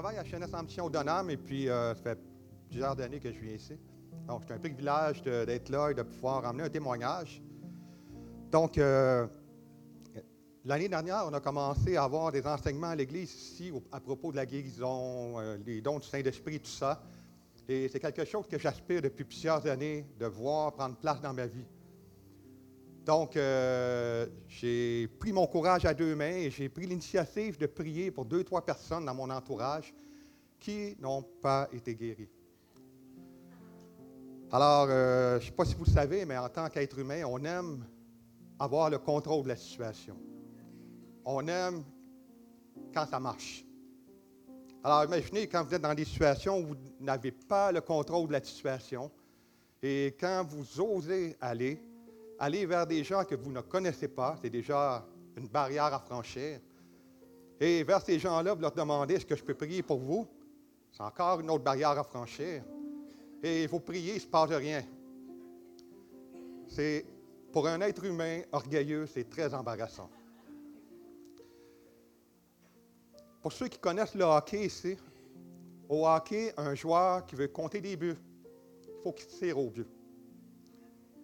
travaille à en Mission Donham et puis euh, ça fait plusieurs années que je viens ici. Donc, c'est un privilège d'être là et de pouvoir emmener un témoignage. Donc, euh, l'année dernière, on a commencé à avoir des enseignements à l'Église ici au- à propos de la guérison, euh, les dons du Saint-Esprit, tout ça. Et c'est quelque chose que j'aspire depuis plusieurs années de voir prendre place dans ma vie. Donc, euh, j'ai pris mon courage à deux mains et j'ai pris l'initiative de prier pour deux, trois personnes dans mon entourage qui n'ont pas été guéries. Alors, euh, je ne sais pas si vous le savez, mais en tant qu'être humain, on aime avoir le contrôle de la situation. On aime quand ça marche. Alors, imaginez quand vous êtes dans des situations où vous n'avez pas le contrôle de la situation et quand vous osez aller, aller vers des gens que vous ne connaissez pas, c'est déjà une barrière à franchir. Et vers ces gens-là, vous leur demandez est-ce que je peux prier pour vous? C'est encore une autre barrière à franchir. Et vous priez, il ne se passe rien. C'est, pour un être humain orgueilleux, c'est très embarrassant. Pour ceux qui connaissent le hockey ici, au hockey, un joueur qui veut compter des buts, il faut qu'il tire au but.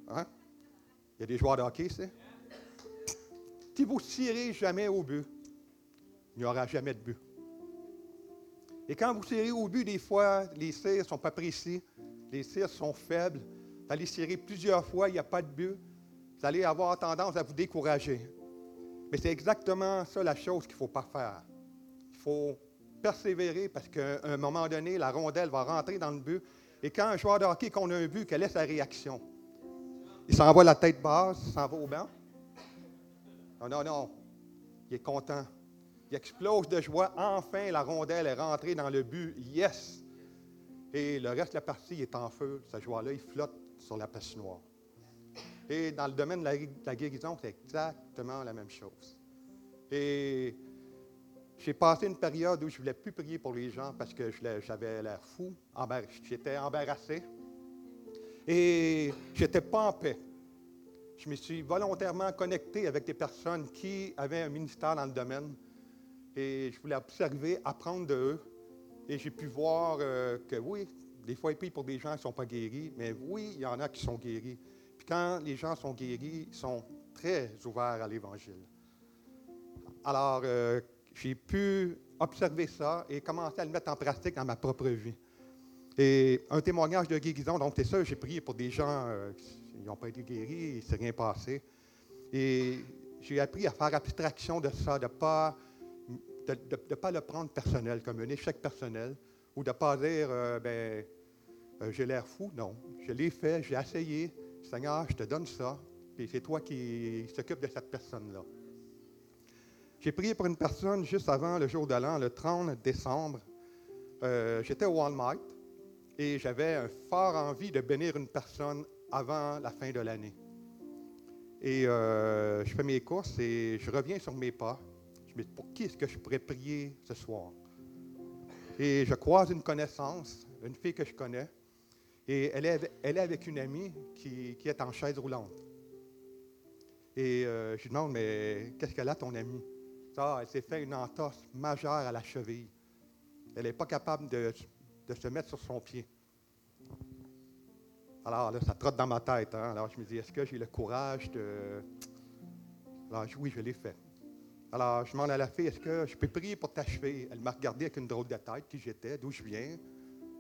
Hein? Il y a des joueurs de hockey ici. Si vous ne tirez jamais au but, il n'y aura jamais de but. Et quand vous tirez au but, des fois, les tirs ne sont pas précis, les tirs sont faibles. Vous allez tirer plusieurs fois, il n'y a pas de but. Vous allez avoir tendance à vous décourager. Mais c'est exactement ça la chose qu'il ne faut pas faire. Il faut persévérer parce qu'à un moment donné, la rondelle va rentrer dans le but. Et quand un joueur de hockey qu'on a un but, quelle est sa réaction? Il s'en va la tête basse, il s'en va au banc. Non, non, non. Il est content. Il explose de joie. Enfin, la rondelle est rentrée dans le but. Yes! Et le reste de la partie est en feu. Ce joueur-là, il flotte sur la patinoire. Et dans le domaine de la, de la guérison, c'est exactement la même chose. Et j'ai passé une période où je ne voulais plus prier pour les gens parce que j'avais l'air fou, j'étais embarrassé. Et je n'étais pas en paix. Je me suis volontairement connecté avec des personnes qui avaient un ministère dans le domaine. Et je voulais observer, apprendre de eux. Et j'ai pu voir euh, que oui, des fois, ils pour des gens qui ne sont pas guéris, mais oui, il y en a qui sont guéris. Puis quand les gens sont guéris, ils sont très ouverts à l'Évangile. Alors, euh, j'ai pu observer ça et commencer à le mettre en pratique dans ma propre vie. Et un témoignage de guérison, donc c'est ça, j'ai prié pour des gens euh, qui n'ont pas été guéris, il ne s'est rien passé. Et j'ai appris à faire abstraction de ça, de ne pas, de pas le prendre personnel, comme un échec personnel, ou de ne pas dire, euh, ben, euh, j'ai l'air fou. Non, je l'ai fait, j'ai essayé. Seigneur, je te donne ça, puis c'est toi qui s'occupe de cette personne-là. J'ai prié pour une personne juste avant le jour de l'an, le 30 décembre. Euh, J'étais au Walmart et j'avais un fort envie de bénir une personne avant la fin de l'année. Et euh, je fais mes courses et je reviens sur mes pas. Je me dis, pour qui est-ce que je pourrais prier ce soir? Et je croise une connaissance, une fille que je connais, et elle est, avec une amie qui, qui est en chaise roulante. Et euh, je lui demande, mais qu'est-ce qu'elle a, ton amie? Ça, elle s'est fait une entorse majeure à la cheville. Elle n'est pas capable de, de se mettre sur son pied. Alors là, ça trotte dans ma tête. hein. Alors je me dis, est-ce que j'ai le courage de... Alors oui, je l'ai fait. Alors je demande à la fille, est-ce que je peux prier pour t'achever? Elle m'a regardé avec une drôle de tête, qui j'étais, d'où je viens.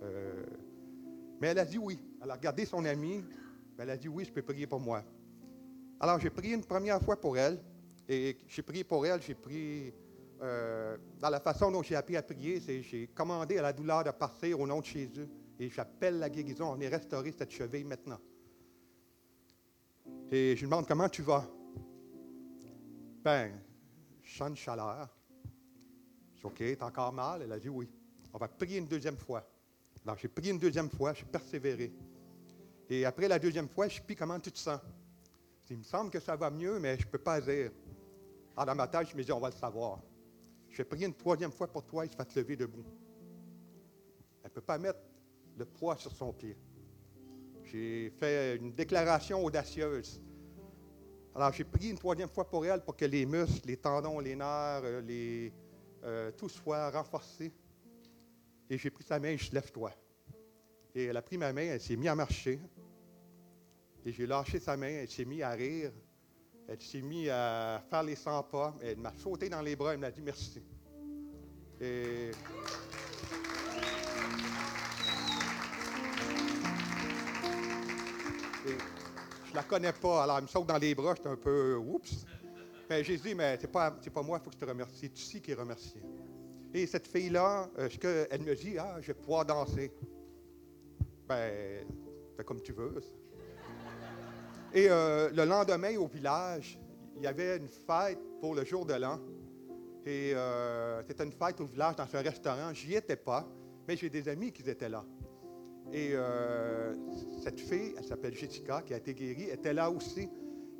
Euh, mais elle a dit oui. Elle a regardé son amie, elle a dit oui, je peux prier pour moi. Alors j'ai prié une première fois pour elle, et j'ai prié pour elle, j'ai prié euh, dans la façon dont j'ai appris à prier, c'est j'ai commandé à la douleur de partir au nom de Jésus, et j'appelle la guérison, on est restauré cette cheville maintenant. Et je lui demande comment tu vas? Ben, je sens une chaleur. Je OK, t'as encore mal? Elle a dit oui. On va prier une deuxième fois. Alors, j'ai prié une deuxième fois, j'ai persévéré. Et après la deuxième fois, je dis, comment tu te sens? Il me semble que ça va mieux, mais je ne peux pas dire. Alors, dans ma tête, je me dis, on va le savoir. Je vais prier une troisième fois pour toi et je vais te lever debout. Elle ne peut pas mettre le poids sur son pied. J'ai fait une déclaration audacieuse. Alors, j'ai prié une troisième fois pour elle pour que les muscles, les tendons, les nerfs, euh, les, euh, tout soit renforcé. Et j'ai pris sa main et je lève-toi. Et elle a pris ma main, elle s'est mise à marcher. Et j'ai lâché sa main, elle s'est mise à rire. Elle s'est mise à faire les 100 pas. Elle m'a sauté dans les bras, elle m'a dit merci. Et. je la connais pas, alors elle me saute dans les bras, j'étais un peu oups. Mais j'ai dit, mais c'est pas, pas moi, il faut que je te remercie. C'est ici qui est remercié. Et cette fille-là, euh, elle me dit, ah, je vais pouvoir danser. Ben, fais comme tu veux. Et euh, le lendemain, au village, il y avait une fête pour le jour de l'an. Et euh, c'était une fête au village dans un restaurant. J'y étais pas, mais j'ai des amis qui étaient là. Et euh, cette fille, elle s'appelle Jessica, qui a été guérie, était là aussi.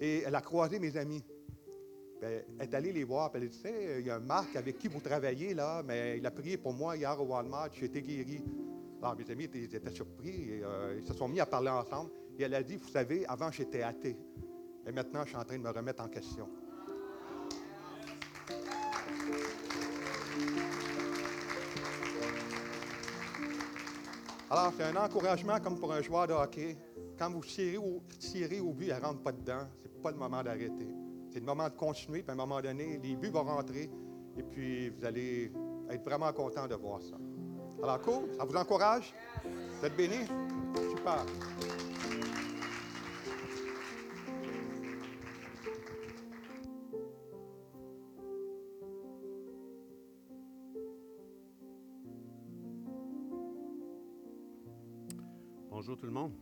Et elle a croisé mes amis. Ben, elle est allée les voir. elle a dit, il y a un Marc avec qui vous travaillez là, mais il a prié pour moi hier au Walmart, j'ai été guéri. Alors, mes amis étaient surpris et ils se sont mis à parler ensemble. Et elle a dit, vous savez, avant j'étais athée. Et maintenant, je suis en train de me remettre en question. Alors, c'est un encouragement comme pour un joueur de hockey. Quand vous tirez au, but, elle ne rentre pas dedans. Ce n'est pas le moment d'arrêter. C'est le moment de continuer, puis à un moment donné, les buts vont rentrer, et puis vous allez être vraiment content de voir ça. Alors, cool, ça vous encourage? Vous êtes bénis? Super. Bonjour tout le monde.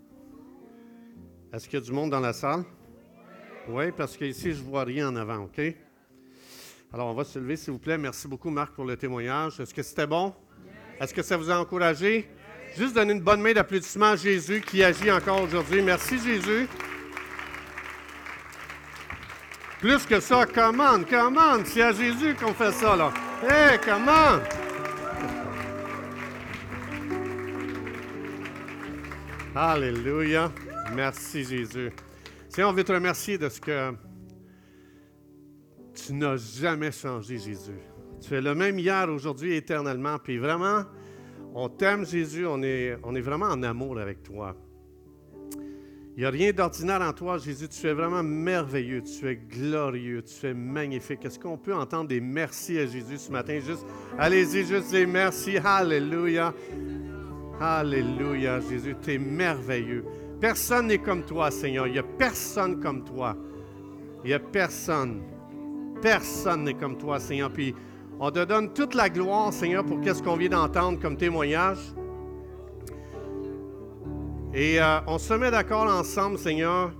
Est-ce qu'il y a du monde dans la salle? Oui, parce qu'ici, je ne vois rien en avant, OK? Alors, on va se lever, s'il vous plaît. Merci beaucoup, Marc, pour le témoignage. Est-ce que c'était bon? Est-ce que ça vous a encouragé? Juste donner une bonne main d'applaudissement à Jésus qui agit encore aujourd'hui. Merci, Jésus. Plus que ça, commande, commande. C'est à Jésus qu'on fait ça, là. Hé, hey, commande! Alléluia. Merci Jésus. Seigneur, on veut te remercier de ce que tu n'as jamais changé, Jésus. Tu es le même hier, aujourd'hui, éternellement. Puis vraiment, on t'aime, Jésus. On est, on est vraiment en amour avec toi. Il n'y a rien d'ordinaire en toi, Jésus. Tu es vraiment merveilleux. Tu es glorieux. Tu es magnifique. Est-ce qu'on peut entendre des merci à Jésus ce matin? Juste, allez-y, juste des merci. Alléluia. Alléluia, Jésus, tu es merveilleux. Personne n'est comme toi, Seigneur. Il n'y a personne comme toi. Il n'y a personne. Personne n'est comme toi, Seigneur. Puis on te donne toute la gloire, Seigneur, pour qu'est-ce qu'on vient d'entendre comme témoignage. Et euh, on se met d'accord ensemble, Seigneur.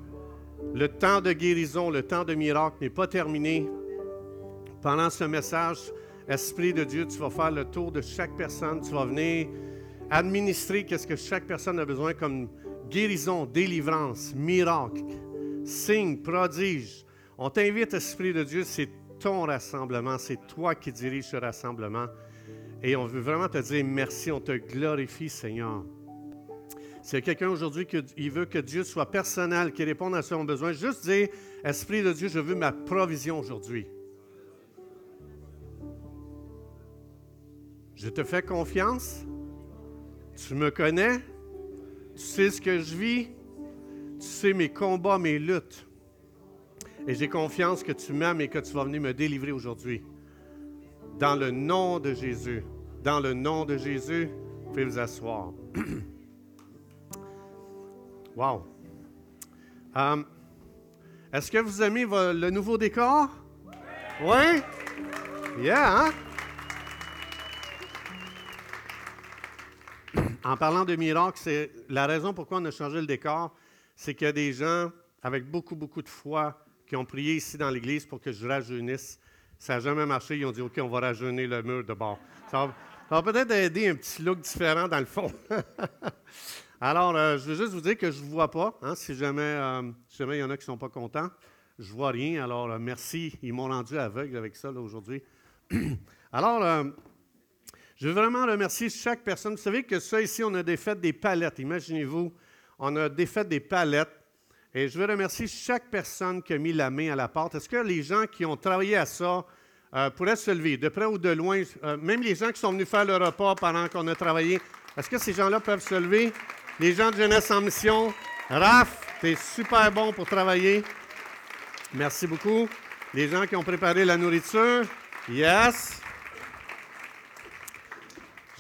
Le temps de guérison, le temps de miracle n'est pas terminé. Pendant ce message, Esprit de Dieu, tu vas faire le tour de chaque personne. Tu vas venir administrer qu'est-ce que chaque personne a besoin comme guérison, délivrance, miracle, signe, prodige. On t'invite, Esprit de Dieu, c'est ton rassemblement, c'est toi qui diriges ce rassemblement. Et on veut vraiment te dire merci, on te glorifie, Seigneur. A quelqu'un aujourd'hui qui veut que Dieu soit personnel, qui réponde à son besoin, juste dire, Esprit de Dieu, je veux ma provision aujourd'hui. Je te fais confiance. Tu me connais, tu sais ce que je vis, tu sais mes combats, mes luttes. Et j'ai confiance que tu m'aimes et que tu vas venir me délivrer aujourd'hui. Dans le nom de Jésus. Dans le nom de Jésus, vous pouvez vous asseoir. wow. Um, est-ce que vous aimez le nouveau décor? Oui? Yeah, hein? En parlant de miracle, c'est la raison pourquoi on a changé le décor, c'est qu'il y a des gens avec beaucoup, beaucoup de foi qui ont prié ici dans l'église pour que je rajeunisse. Ça n'a jamais marché. Ils ont dit OK, on va rajeunir le mur de bord. Ça va, peut-être aider un petit look différent dans le fond. Alors, euh, je veux juste vous dire que je ne vois pas. Hein, si, jamais, euh, jamais il y en a qui ne sont pas contents, je ne vois rien. Alors, euh, merci. Ils m'ont rendu aveugle avec ça aujourd'hui. Alors, je veux vraiment remercier chaque personne. Vous savez que ça ici, on a défait des palettes. Imaginez-vous, on a défait des palettes. Et je veux remercier chaque personne qui a mis la main à la porte. Est-ce que les gens qui ont travaillé à ça euh, pourraient se lever, de près ou de loin, euh, même les gens qui sont venus faire le repas pendant qu'on a travaillé. Est-ce que ces gens-là peuvent se lever? Les gens de Jeunesse en Mission, Raph, tu es super bon pour travailler. Merci beaucoup. Les gens qui ont préparé la nourriture, yes.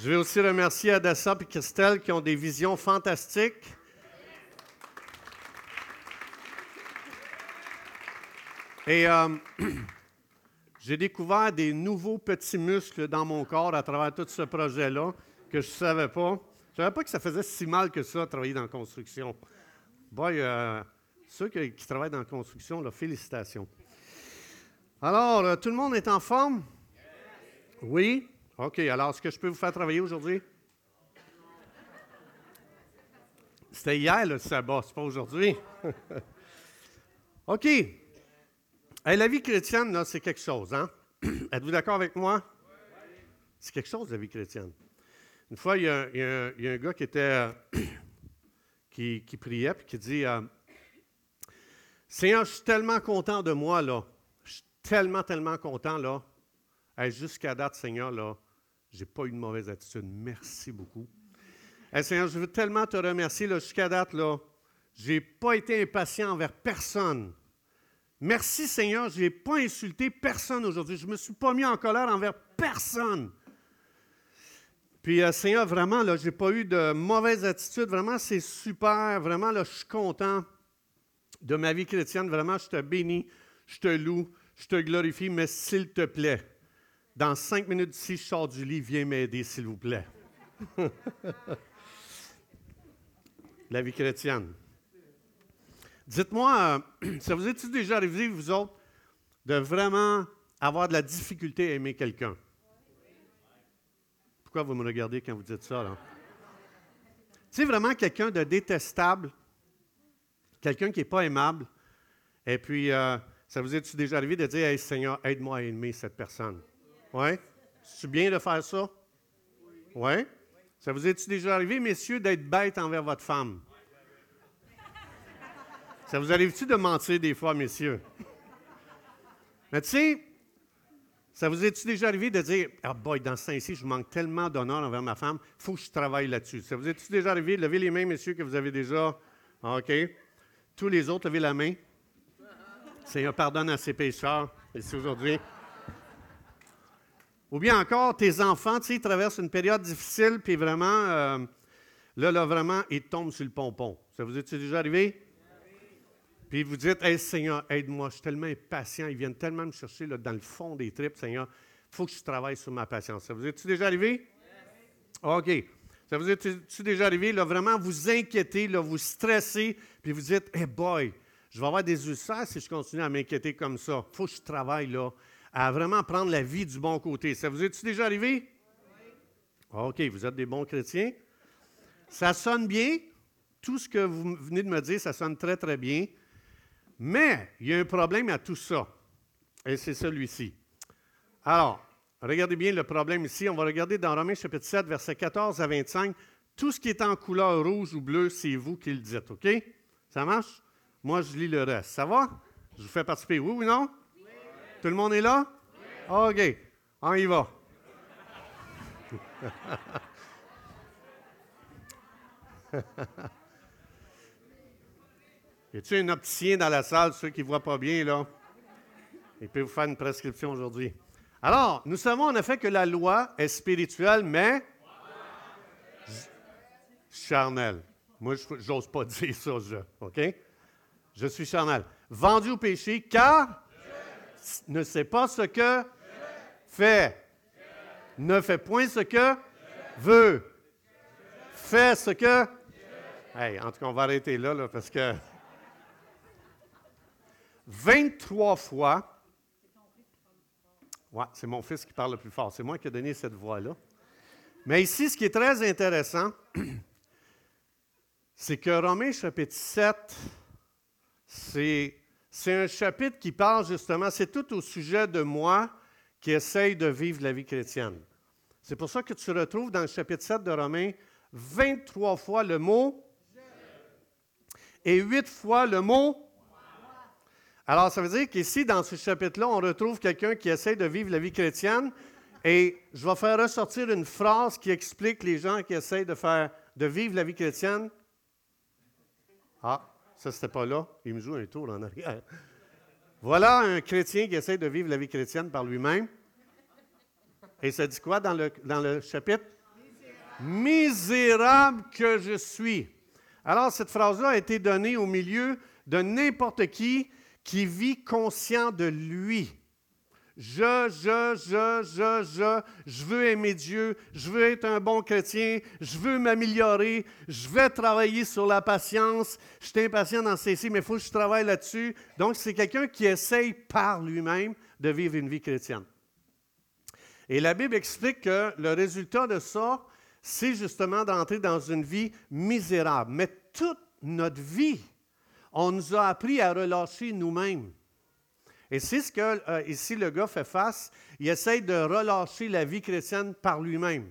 Je vais aussi remercier Adassa et Christelle qui ont des visions fantastiques. Et euh, j'ai découvert des nouveaux petits muscles dans mon corps à travers tout ce projet-là que je ne savais pas. Je ne savais pas que ça faisait si mal que ça, travailler dans la construction. Boy, euh, ceux qui, travaillent dans la construction, félicitations. Alors, euh, tout le monde est en forme? Oui? OK. Alors, est-ce que je peux vous faire travailler aujourd'hui? C'était hier le sabbat, c'est pas aujourd'hui. OK. la vie chrétienne, là, c'est quelque chose, hein? Êtes-vous d'accord avec moi? C'est quelque chose, la vie chrétienne. Une fois, il y a, un gars qui était qui, priait et qui dit euh, Seigneur, je suis tellement content de moi, là. Je suis tellement, tellement content, là. Jusqu'à date, Seigneur, là, je n'ai pas eu de mauvaise attitude. Merci beaucoup. Seigneur, je veux tellement te remercier, jusqu'à date, là. Je n'ai pas été impatient envers personne. Merci Seigneur, je n'ai pas insulté personne aujourd'hui. Je ne me suis pas mis en colère envers personne. Puis euh, Seigneur, vraiment, je n'ai pas eu de mauvaise attitude. Vraiment, c'est super. Vraiment, là, je suis content de ma vie chrétienne. Vraiment, je te bénis, je te loue, je te glorifie, mais s'il te plaît, dans cinq minutes d'ici, je sors du lit, viens m'aider, s'il vous plaît. la vie chrétienne. Dites-moi, euh, ça vous est-il déjà arrivé, vous autres, de vraiment avoir de la difficulté à aimer quelqu'un? Pourquoi vous me regardez quand vous dites ça? Là? C'est vraiment quelqu'un de détestable, quelqu'un qui n'est pas aimable, et puis euh, ça vous est-il déjà arrivé de dire Hey Seigneur, aide-moi à aimer cette personne? Oui? C'est bien de faire ça? Oui? Ça vous est-il déjà arrivé, messieurs, d'être bête envers votre femme? Ça vous arrive-tu de mentir des fois, messieurs? Mais tu sais, ça vous est-tu déjà arrivé de dire Ah, boy, dans ce temps-ci, je manque tellement d'honneur envers ma femme, il faut que je travaille là-dessus. Ça vous est-tu déjà arrivé de lever les mains, messieurs, que vous avez déjà. OK. Tous les autres, levez la main. Seigneur, pardonne à ses pécheurs, ici aujourd'hui. Ou bien encore, tes enfants, tu sais, traversent une période difficile, puis vraiment, euh, là, là, vraiment, ils tombent sur le pompon. Ça vous est-tu déjà arrivé? Puis vous dites, Hey Seigneur, aide-moi, je suis tellement impatient, ils viennent tellement me chercher là, dans le fond des tripes, Seigneur, il faut que je travaille sur ma patience. Ça vous est-tu déjà arrivé? OK. Ça vous est-tu déjà arrivé, là, vraiment vous inquiéter, là, vous stresser, puis vous dites, Hey boy, je vais avoir des ulcères si je continue à m'inquiéter comme ça. Il faut que je travaille là, à vraiment prendre la vie du bon côté. Ça vous est-tu déjà arrivé? OK, vous êtes des bons chrétiens. Ça sonne bien. Tout ce que vous venez de me dire, ça sonne très, très bien. Mais il y a un problème à tout ça. Et c'est celui-ci. Alors, regardez bien le problème ici. On va regarder dans Romains chapitre 7, versets 14 à 25. Tout ce qui est en couleur rouge ou bleue, c'est vous qui le dites, OK? Ça marche? Moi, je lis le reste. Ça va? Je vous fais participer. Oui ou non? Tout le monde est là? OK. On y va. Y a-t-il un opticien dans la salle, ceux qui ne voient pas bien, là? Il peut vous faire une prescription aujourd'hui. Alors, nous savons en effet que la loi est spirituelle, mais charnelle. Moi, je n'ose pas dire ça, je. OK? Je suis charnel. Vendu au péché, car ne sait pas ce que fait. Ne fait point ce que veut. Fait ce que. Hey, en tout cas, on va arrêter là, parce que. 23 fois. Ouais, c'est mon fils qui parle le plus fort. C'est moi qui ai donné cette voix-là. Mais ici, ce qui est très intéressant, c'est que Romains chapitre 7, c'est, un chapitre qui parle justement, c'est tout au sujet de moi qui essaye de vivre la vie chrétienne. C'est pour ça que tu retrouves dans le chapitre 7 de Romains 23 fois le mot et 8 fois le mot Alors, ça veut dire qu'ici, dans ce chapitre-là, on retrouve quelqu'un qui essaie de vivre la vie chrétienne. Et je vais faire ressortir une phrase qui explique les gens qui essayent de, faire, de vivre la vie chrétienne. Ah, ça, c'était pas là. Il me joue un tour en arrière. Voilà un chrétien qui essaie de vivre la vie chrétienne par lui-même. Et ça dit quoi dans le, dans le chapitre? Misérable. que je suis. Alors, cette phrase-là a été donnée au milieu de n'importe qui qui vit conscient de lui. Je, je, je, je, je, je veux aimer Dieu, je veux être un bon chrétien, je veux m'améliorer, je vais travailler sur la patience, je suis impatient dans ceci, mais il faut que je travaille là-dessus. Donc, c'est quelqu'un qui essaye par lui-même de vivre une vie chrétienne. Et la Bible explique que le résultat de ça, c'est justement d'entrer dans une vie misérable. Mais toute notre vie, on nous a appris à relâcher nous-mêmes. Et c'est ce que euh, ici le gars fait face. Il essaye de relâcher la vie chrétienne par lui-même.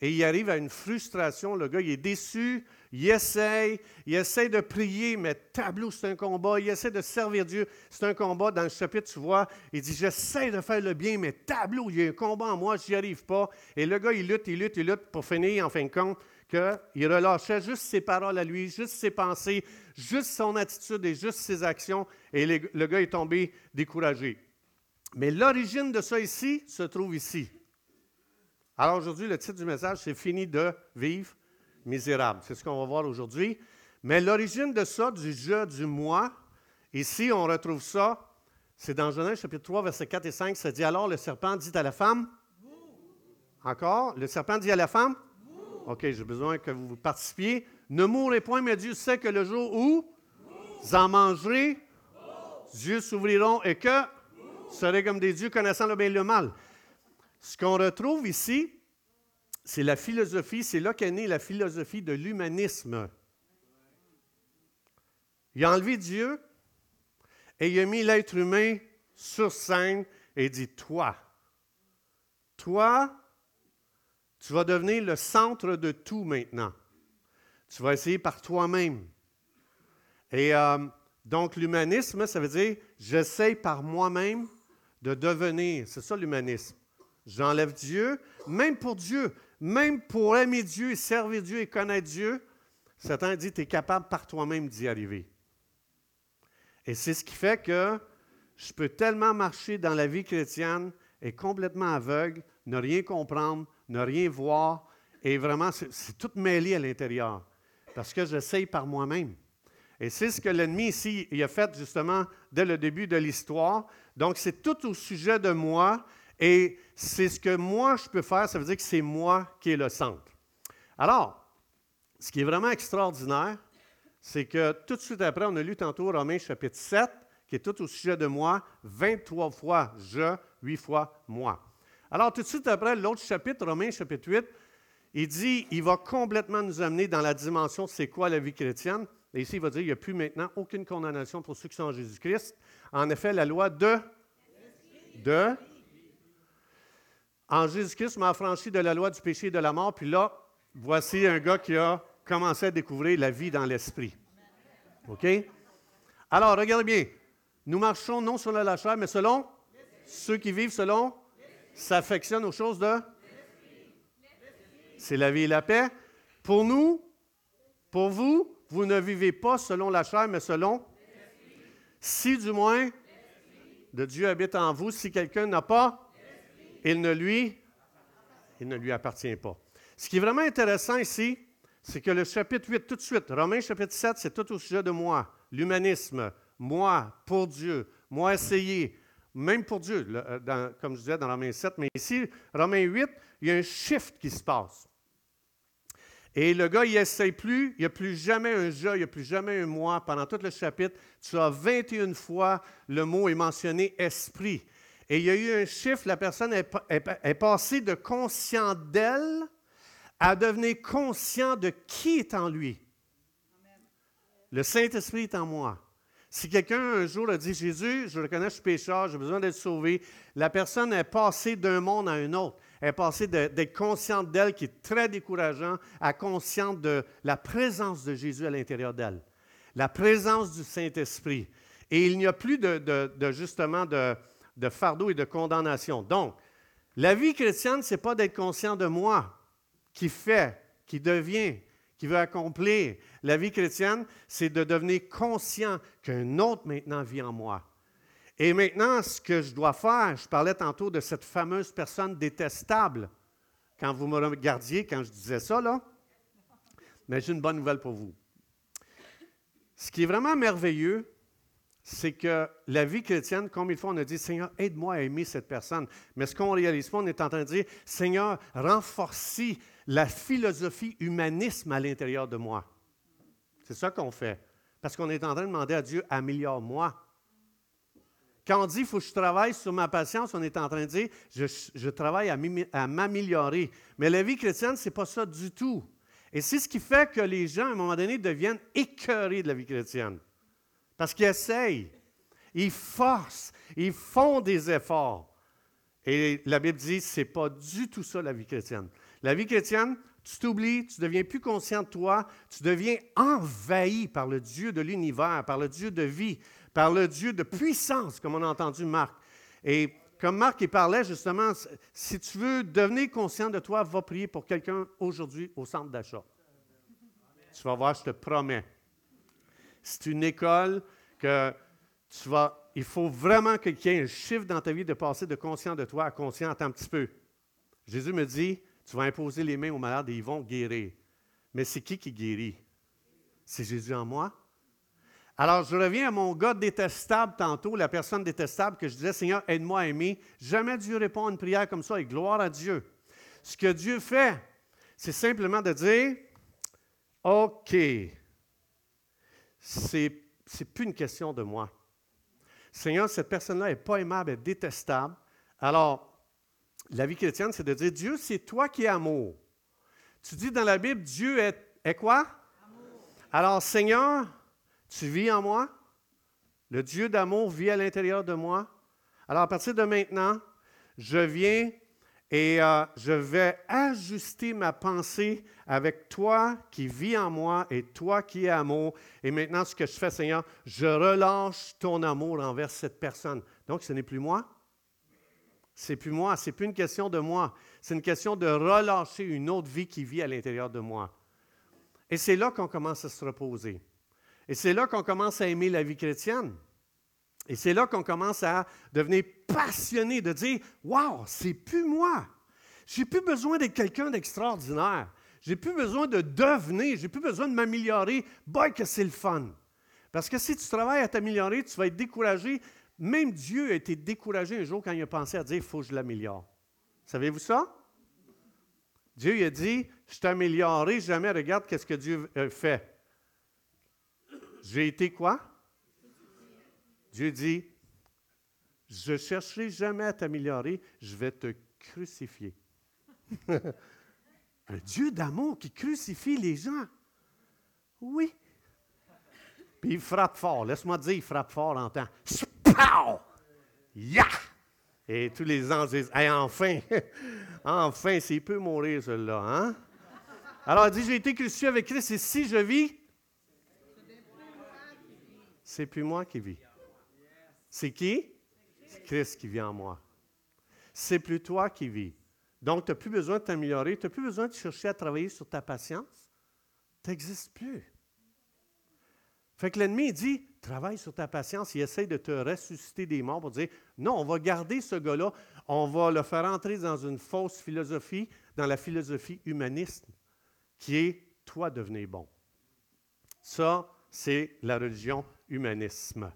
Et il arrive à une frustration. Le gars, il est déçu. Il essaye. Il essaye de prier, mais tableau, c'est un combat. Il essaie de servir Dieu. C'est un combat. Dans le chapitre, tu vois, il dit J'essaie de faire le bien, mais tableau, il y a un combat en moi, je n'y arrive pas. Et le gars, il lutte, il lutte, il lutte pour finir, en fin de compte, qu'il relâchait juste ses paroles à lui, juste ses pensées, juste son attitude et juste ses actions, et le gars est tombé découragé. Mais l'origine de ça ici se trouve ici. Alors aujourd'hui, le titre du message, c'est Fini de vivre misérable. C'est ce qu'on va voir aujourd'hui. Mais l'origine de ça, du je, du moi, ici, on retrouve ça, c'est dans Genèse chapitre 3, versets 4 et 5, ça dit alors le serpent dit à la femme, encore, le serpent dit à la femme, OK, j'ai besoin que vous participiez. Ne mourrez point, mais Dieu sait que le jour où vous en mangerez, Dieu s'ouvriront et que vous serez comme des dieux connaissant le bien et le mal. Ce qu'on retrouve ici, c'est la philosophie, c'est là qu'est née la philosophie de l'humanisme. Il a enlevé Dieu et il a mis l'être humain sur scène et dit Toi, toi, tu vas devenir le centre de tout maintenant. Tu vas essayer par toi-même. Et euh, donc, l'humanisme, ça veut dire, j'essaie par moi-même de devenir. C'est ça l'humanisme. J'enlève Dieu, même pour Dieu, même pour aimer Dieu, servir Dieu et connaître Dieu. Satan dit, tu es capable par toi-même d'y arriver. Et c'est ce qui fait que je peux tellement marcher dans la vie chrétienne et complètement aveugle, ne rien comprendre, ne rien voir. Et vraiment, c'est tout mêlé à l'intérieur. Parce que j'essaye par moi-même. Et c'est ce que l'ennemi ici il a fait justement dès le début de l'histoire. Donc, c'est tout au sujet de moi. Et c'est ce que moi je peux faire. Ça veut dire que c'est moi qui est le centre. Alors, ce qui est vraiment extraordinaire, c'est que tout de suite après, on a lu tantôt Romains chapitre 7, qui est tout au sujet de moi, 23 fois je, 8 fois moi. Alors, tout de suite après, l'autre chapitre, Romains chapitre 8, il dit, il va complètement nous amener dans la dimension c'est quoi la vie chrétienne? Et ici, il va dire, il n'y a plus maintenant aucune condamnation pour ceux qui sont en Jésus-Christ. En effet, la loi de... De... En Jésus-Christ m'a affranchi de la loi du péché et de la mort. Puis là, voici un gars qui a commencé à découvrir la vie dans l'esprit. OK? Alors, regardez bien. Nous marchons non selon la chair, mais selon ceux qui vivent selon s'affectionne aux choses de? C'est la vie et la paix. Pour nous, pour vous, vous ne vivez pas selon la chair, mais selon? Si du moins de Dieu habite en vous, si quelqu'un n'a pas, il ne lui, il ne lui appartient pas. Ce qui est vraiment intéressant ici, c'est que le chapitre 8, tout de suite, Romains chapitre 7, c'est tout au sujet de moi, l'humanisme, moi, pour Dieu, moi essayer, même pour Dieu, euh, comme je disais dans Romains 7, mais ici, Romains 8, il y a un shift qui se passe. Et le gars, il n'essaye plus, il n'y a plus jamais un je, il n'y a plus jamais un moi. Pendant tout le chapitre, tu as 21 fois le mot est mentionné esprit. Et il y a eu un shift, la personne est, est passée de conscient d'elle à devenir conscient de qui est en lui. Le Saint-Esprit est en moi. Si quelqu'un un jour a dit Jésus, je reconnais que je suis pécheur, j'ai besoin d'être sauvé, la personne est passée d'un monde à un autre. Elle est passée d'être consciente d'elle, qui est très décourageant, à consciente de la présence de Jésus à l'intérieur d'elle, la présence du Saint-Esprit. Et il n'y a plus de, de- justement de, de fardeau et de condamnation. Donc, la vie chrétienne, ce n'est pas d'être conscient de moi, qui fait, qui devient, qui veut accomplir. La vie chrétienne, c'est de devenir conscient qu'un autre maintenant vit en moi. Et maintenant, ce que je dois faire, je parlais tantôt de cette fameuse personne détestable. Quand vous me regardiez, quand je disais ça, là, mais j'ai une bonne nouvelle pour vous. Ce qui est vraiment merveilleux, c'est que la vie chrétienne, comme il faut, on a dit, Seigneur, aide-moi à aimer cette personne. Mais ce qu'on réalise pas, on est en train de dire, Seigneur, renforce la philosophie humanisme à l'intérieur de moi. C'est ça qu'on fait. Parce qu'on est en train de demander à Dieu, améliore-moi. Quand on dit, il faut que je travaille sur ma patience, on est en train de dire, je, je travaille à, m'améliorer. Mais la vie chrétienne, ce n'est pas ça du tout. Et c'est ce qui fait que les gens, à un moment donné, deviennent écœurés de la vie chrétienne. Parce qu'ils essayent, ils forcent, ils font des efforts. Et la Bible dit, ce n'est pas du tout ça la vie chrétienne. La vie chrétienne, tu t'oublies, tu deviens plus conscient de toi, tu deviens envahi par le Dieu de l'univers, par le Dieu de vie, par le Dieu de puissance, comme on a entendu Marc. Et comme Marc il parlait justement, si tu veux devenir conscient de toi, va prier pour quelqu'un aujourd'hui au centre d'achat. Tu vas voir, je te promets. C'est une école que tu vas. Il faut vraiment qu'il y ait un chiffre dans ta vie de passer de conscient de toi à conscient. Un petit peu. Jésus me dit tu vas imposer les mains aux malades et ils vont guérir. Mais c'est qui qui guérit? C'est Jésus en moi? Alors, je reviens à mon gars détestable tantôt, la personne détestable que je disais, Seigneur, aide-moi à aimer. Jamais Dieu répond à une prière comme ça et gloire à Dieu. Ce que Dieu fait, c'est simplement de dire, OK, c'est n'est plus une question de moi. Seigneur, cette personne-là n'est pas aimable, elle est détestable. Alors, la vie chrétienne, c'est de dire, Dieu, c'est toi qui es amour. Tu dis dans la Bible, Dieu est, quoi? Alors, Seigneur, tu vis en moi? Le Dieu d'amour vit à l'intérieur de moi? Alors, à partir de maintenant, je viens et euh, je vais ajuster ma pensée avec toi qui vis en moi et toi qui es amour. Et maintenant, ce que je fais, Seigneur, je relâche ton amour envers cette personne. Donc, ce n'est plus moi. C'est plus moi. C'est plus une question de moi. C'est une question de relâcher une autre vie qui vit à l'intérieur de moi. Et c'est là qu'on commence à se reposer. Et c'est là qu'on commence à aimer la vie chrétienne. Et c'est là qu'on commence à devenir passionné, de dire Waouh, c'est plus moi. J'ai plus besoin d'être quelqu'un d'extraordinaire. J'ai plus besoin de devenir, j'ai plus besoin de m'améliorer. Boy, que c'est le fun. Parce que si tu travailles à t'améliorer, tu vas être découragé. Même Dieu a été découragé un jour quand il a pensé à dire Il faut que je l'améliore. Savez-vous ça? Dieu il a dit Je t'améliorerai jamais. Regarde qu'est-ce que Dieu fait. J'ai été quoi? Dieu dit, je chercherai jamais à t'améliorer, je vais te crucifier. Un Dieu d'amour qui crucifie les gens. Oui. Puis il frappe fort. Laisse-moi dire, il frappe fort en temps. Et tous les anges disent, enfin, enfin, s'il peut mourir, celui-là, hein? Alors il dit, j'ai été crucifié avec Christ, et si je vis, c'est plus moi qui vis. C'est qui? C'est Christ qui vit en moi. C'est plus toi qui vis. Donc, tu n'as plus besoin de t'améliorer, tu n'as plus besoin de chercher à travailler sur ta patience. Tu n'existes plus. Fait que l'ennemi dit, travaille sur ta patience, il essaie de te ressusciter des morts pour dire, non, on va garder ce gars-là, on va le faire entrer dans une fausse philosophie, dans la philosophie humaniste, qui est, toi, devenez bon. Ça, c'est la religion humanisme.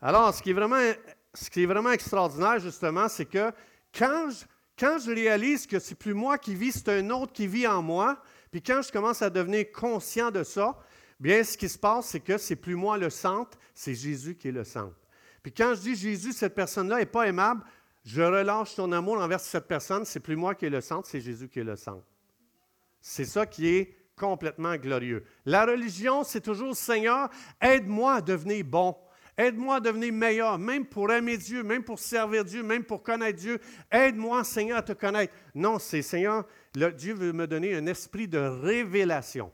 Alors, ce qui est vraiment, ce qui est vraiment extraordinaire, justement, c'est que quand je, réalise que c'est plus moi qui vis, c'est un autre qui vit en moi, puis quand je commence à devenir conscient de ça, bien, ce qui se passe, c'est que c'est plus moi le centre, c'est Jésus qui est le centre. Puis quand je dis Jésus, cette personne-là n'est pas aimable, je relâche ton amour envers cette personne, c'est plus moi qui est le centre, c'est Jésus qui est le centre. C'est ça qui est complètement glorieux. La religion, c'est toujours Seigneur, aide-moi à devenir bon. Aide-moi à devenir meilleur, même pour aimer Dieu, même pour servir Dieu, même pour connaître Dieu. Aide-moi, Seigneur, à te connaître. Non, c'est Seigneur, le, Dieu veut me donner un esprit de révélation.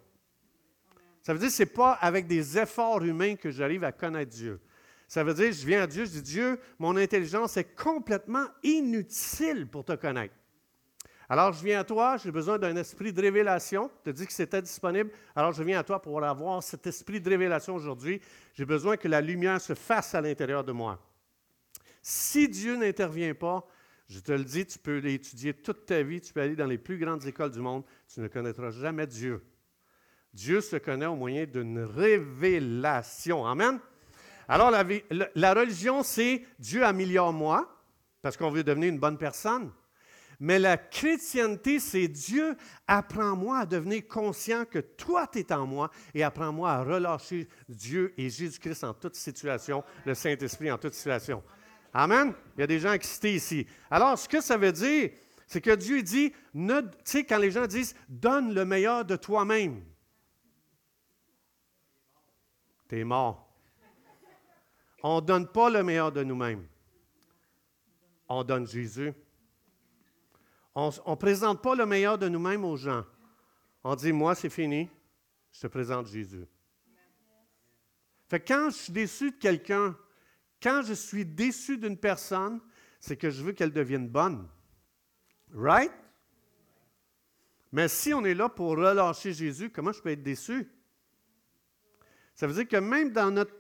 Ça veut dire que ce n'est pas avec des efforts humains que j'arrive à connaître Dieu. Ça veut dire, je viens à Dieu, je dis, Dieu, mon intelligence est complètement inutile pour te connaître. Alors, je viens à toi, j'ai besoin d'un esprit de révélation. Tu as dit que c'était disponible. Alors, je viens à toi pour avoir cet esprit de révélation aujourd'hui. J'ai besoin que la lumière se fasse à l'intérieur de moi. Si Dieu n'intervient pas, je te le dis, tu peux l'étudier toute ta vie, tu peux aller dans les plus grandes écoles du monde, tu ne connaîtras jamais Dieu. Dieu se connaît au moyen d'une révélation. Amen. Alors, la, religion, c'est Dieu améliore-moi, parce qu'on veut devenir une bonne personne. Mais la chrétienté, c'est Dieu, apprends-moi à devenir conscient que toi, tu es en moi et apprends-moi à relâcher Dieu et Jésus-Christ en toute situation, le Saint-Esprit en toute situation. Amen. Il y a des gens excités ici. Alors, ce que ça veut dire, c'est que Dieu dit, tu sais, quand les gens disent, donne le meilleur de toi-même. Tu es mort. On ne donne pas le meilleur de nous-mêmes. On donne Jésus. On ne présente pas le meilleur de nous-mêmes aux gens. On dit, moi, c'est fini, je te présente Jésus. Fait quand je suis déçu de quelqu'un, quand je suis déçu d'une personne, c'est que je veux qu'elle devienne bonne. Right? Mais si on est là pour relâcher Jésus, comment je peux être déçu? Ça veut dire que même dans notre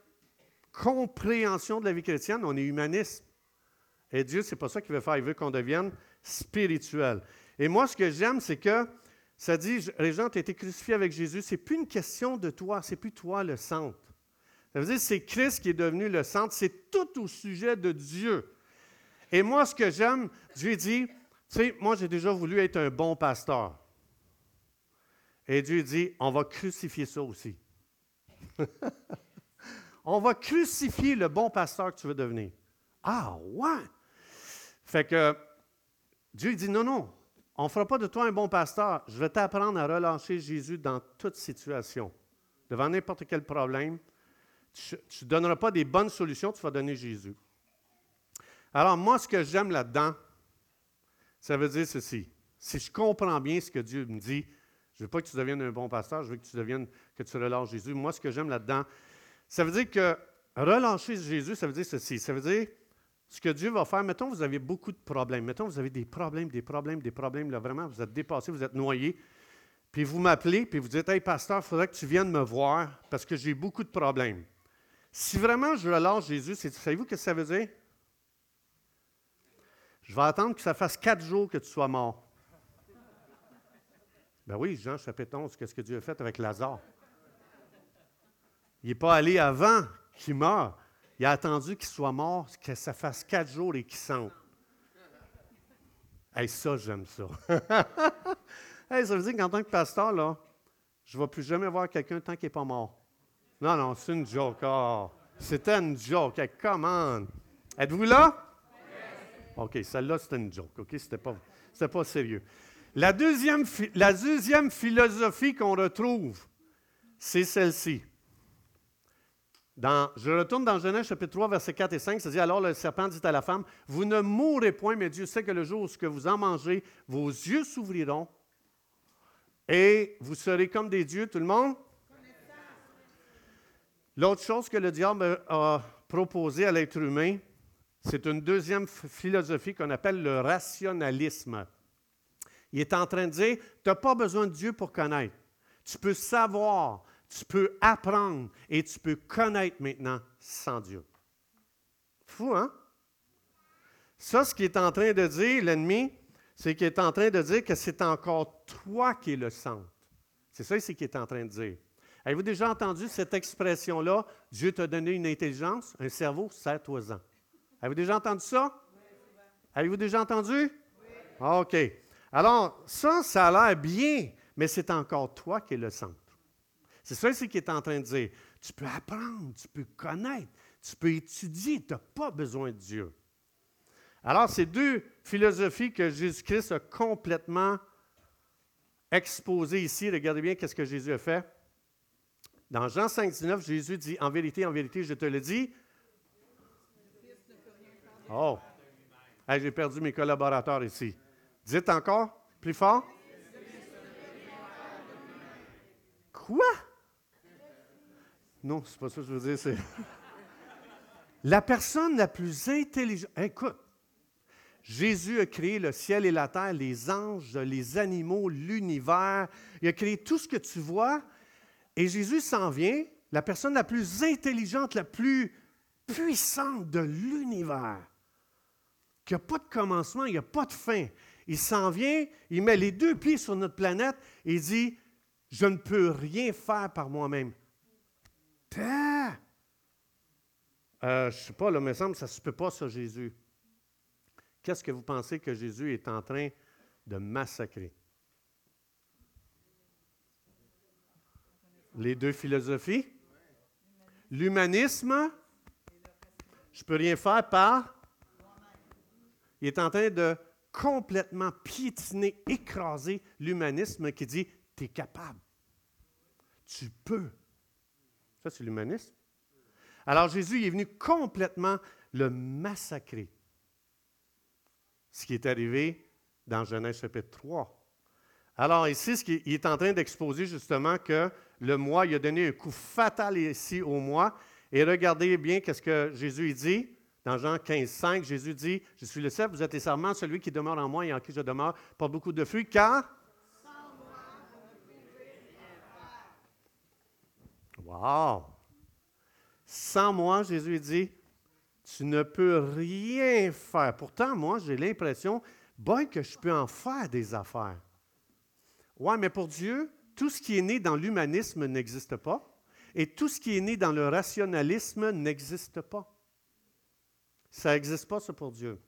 compréhension de la vie chrétienne, on est humaniste. Et Dieu, c'est pas ça qu'il veut faire. Il veut qu'on devienne spirituel. Et moi, ce que j'aime, c'est que ça dit, les gens ont été crucifiés avec Jésus. C'est plus une question de toi, c'est plus toi le centre. Ça veut dire c'est Christ qui est devenu le centre, c'est tout au sujet de Dieu. Et moi, ce que j'aime, Dieu dit, tu sais, moi j'ai déjà voulu être un bon pasteur. Et Dieu dit, on va crucifier ça aussi. on va crucifier le bon pasteur que tu veux devenir. Ah ouais! Fait que Dieu dit non, non, on ne fera pas de toi un bon pasteur. Je vais t'apprendre à relâcher Jésus dans toute situation. Devant n'importe quel problème, tu ne donneras pas des bonnes solutions, tu vas donner Jésus. Alors, moi, ce que j'aime là-dedans, ça veut dire ceci. Si je comprends bien ce que Dieu me dit, je veux pas que tu deviennes un bon pasteur, je veux que tu deviennes, que tu relâches Jésus. Moi, ce que j'aime là-dedans, ça veut dire que relâcher Jésus, ça veut dire ceci. Ça veut dire, ce que Dieu va faire, mettons, vous avez beaucoup de problèmes. Mettons, vous avez des problèmes, des problèmes, des problèmes, là, vraiment, vous êtes dépassé, vous êtes noyé. Puis vous m'appelez, puis vous dites Hey, pasteur, il faudrait que tu viennes me voir parce que j'ai beaucoup de problèmes. Si vraiment je relâche Jésus, savez-vous ce que ça veut dire? Je vais attendre que ça fasse quatre jours que tu sois mort. Ben oui, Jean chapitre 11, qu'est-ce que Dieu a fait avec Lazare? Il n'est pas allé avant qu'il meure. Il a attendu qu'il soit mort, que ça fasse quatre jours et qu'il sente. Hey, ça, j'aime ça. hey, ça veut dire qu'en tant que pasteur, là, je ne vais plus jamais voir quelqu'un tant qu'il n'est pas mort. Non, non, c'est une joke. Oh, c'était une joke. Hey, come. Êtes-vous là? OK, celle-là, c'était une joke. OK, c'était pas, pas sérieux. La deuxième, la deuxième philosophie qu'on retrouve, c'est celle-ci je retourne dans Genèse chapitre 3, versets 4 et 5, ça dit Alors le serpent dit à la femme Vous ne mourrez point, mais Dieu sait que le jour où vous en mangez, vos yeux s'ouvriront et vous serez comme des dieux, tout le monde? L'autre chose que le diable a proposé à l'être humain, c'est une deuxième philosophie qu'on appelle le rationalisme. Il est en train de dire Tu n'as pas besoin de Dieu pour connaître. Tu peux savoir, tu peux apprendre et tu peux connaître maintenant sans Dieu. Fou, hein? Ça, ce qu'il est en train de dire, l'ennemi, c'est qu'il est en train de dire que c'est encore toi qui es le centre. C'est ça ce qu'il est en train de dire. Avez-vous déjà entendu cette expression-là? Dieu t'a donné une intelligence, un cerveau, serre-toi-en. Avez-vous déjà entendu ça? Avez-vous déjà entendu? Oui. OK. Alors, ça, ça a l'air bien, mais c'est encore toi qui es le centre. C'est ça ce qu'il est en train de dire. Tu peux apprendre, tu peux connaître, tu peux étudier, tu n'as pas besoin de Dieu. Alors, ces deux philosophies que Jésus-Christ a complètement exposées ici, regardez bien qu'est-ce que Jésus a fait. Dans Jean 5, 19, Jésus dit, en vérité, en vérité, je te le dis. Oh, j'ai perdu mes collaborateurs ici. Dites encore, plus fort. Quoi? Non, c'est pas ça que je veux dire. La personne la plus intelligente, écoute, Jésus a créé le ciel et la terre, les anges, les animaux, l'univers. Il a créé tout ce que tu vois. Et Jésus s'en vient, la personne la plus intelligente, la plus puissante de l'univers, qui n'a pas de commencement, il n'y a pas de fin. Il s'en vient, il met les deux pieds sur notre planète et il dit, je ne peux rien faire par moi-même. Euh, je ne sais pas, là, mais ça ne se peut pas, ça, Jésus. Qu'est-ce que vous pensez que Jésus est en train de massacrer? Les deux philosophies? L'humanisme? Je ne peux rien faire par? Il est en train de complètement piétiner, écraser l'humanisme qui dit, tu es capable. Tu peux. Ça, c'est l'humanisme. Alors Jésus est venu complètement le massacrer ce qui est arrivé dans Genèse chapitre 3. Alors ici, ce il est en train d'exposer justement que le moi, il a donné un coup fatal ici au moi. Et regardez bien qu'est-ce que Jésus dit. Dans Jean 15, 5, Jésus dit, Je suis le cèpe, vous êtes les serments, celui qui demeure en moi et en qui je demeure porte beaucoup de fruits, car... Wow! Sans moi, Jésus dit, tu ne peux rien faire. Pourtant, moi, j'ai l'impression, boy, que je peux en faire des affaires. Oui, mais pour Dieu, tout ce qui est né dans l'humanisme n'existe pas et tout ce qui est né dans le rationalisme n'existe pas. Ça n'existe pas, ça, pour Dieu.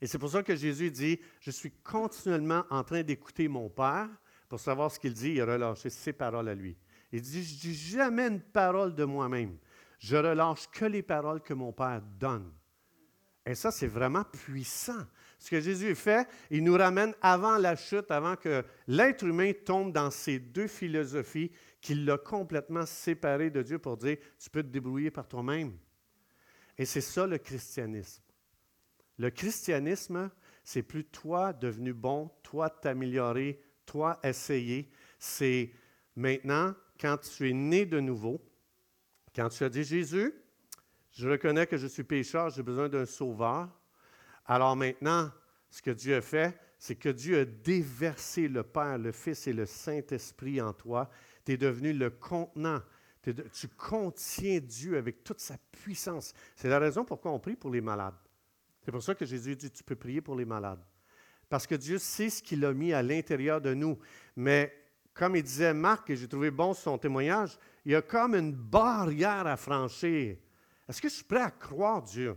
Et c'est pour ça que Jésus dit, je suis continuellement en train d'écouter mon Père pour savoir ce qu'il dit et relâcher ses paroles à lui. Il dit, je ne dis jamais une parole de moi-même. Je relâche que les paroles que mon Père donne. Et ça, c'est vraiment puissant. Ce que Jésus fait, il nous ramène avant la chute, avant que l'être humain tombe dans ces deux philosophies qu'il l'a complètement séparé de Dieu pour dire, tu peux te débrouiller par toi-même. Et c'est ça le christianisme. Le christianisme, c'est plus toi devenu bon, toi t'améliorer, toi essayer. C'est maintenant, quand tu es né de nouveau, quand tu as dit Jésus, je reconnais que je suis pécheur, j'ai besoin d'un sauveur. Alors maintenant, ce que Dieu a fait, c'est que Dieu a déversé le Père, le Fils et le Saint-Esprit en toi. Tu es devenu le contenant. Tu contiens Dieu avec toute sa puissance. C'est la raison pourquoi on prie pour les malades. C'est pour ça que Jésus dit, tu peux prier pour les malades. Parce que Dieu sait ce qu'il a mis à l'intérieur de nous. Mais comme il disait Marc, et j'ai trouvé bon son témoignage, il y a comme une barrière à franchir. Est-ce que je suis prêt à croire Dieu?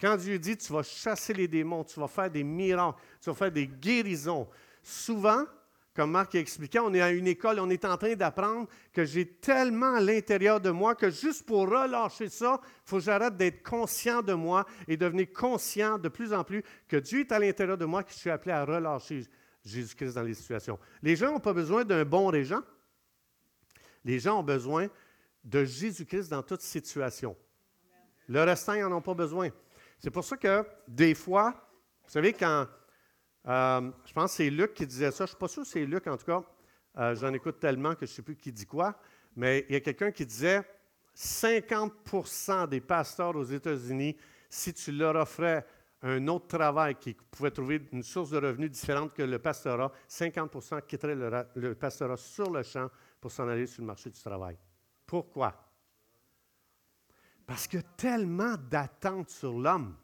Quand Dieu dit tu vas chasser les démons, tu vas faire des miracles, tu vas faire des guérisons, souvent, comme Marc a expliqué, on est à une école, on est en train d'apprendre que j'ai tellement à l'intérieur de moi que juste pour relâcher ça, il faut que j'arrête d'être conscient de moi et devenir conscient de plus en plus que Dieu est à l'intérieur de moi, que je suis appelé à relâcher. Jésus-Christ dans les situations. Les gens n'ont pas besoin d'un bon régent. Les gens ont besoin de Jésus-Christ dans toute situation. Le restant, ils n'en ont pas besoin. C'est pour ça que des fois, vous savez, quand, euh, je pense que c'est Luc qui disait ça, je ne suis pas sûr que c'est Luc en tout cas, euh, j'en écoute tellement que je ne sais plus qui dit quoi, mais il y a quelqu'un qui disait 50 des pasteurs aux États-Unis, si tu leur offrais un autre travail qui pouvait trouver une source de revenus différente que le pastorat, 50% quitteraient le, le, pastorat sur le champ pour s'en aller sur le marché du travail. Pourquoi? Parce qu'il y a tellement d'attentes sur l'homme.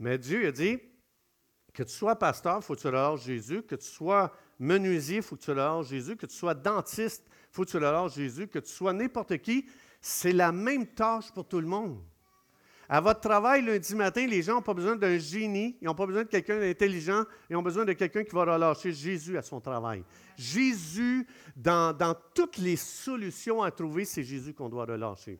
Mais Dieu a dit que tu sois pasteur, faut que tu relâches Jésus, que tu sois menuisier, faut que tu relâches Jésus, que tu sois dentiste, faut que tu relâches Jésus, que tu sois n'importe qui, c'est la même tâche pour tout le monde. À votre travail, lundi matin, les gens n'ont pas besoin d'un génie, ils n'ont pas besoin de quelqu'un d'intelligent, ils ont besoin de quelqu'un qui va relâcher Jésus à son travail. Jésus, dans, dans toutes les solutions à trouver, c'est Jésus qu'on doit relâcher.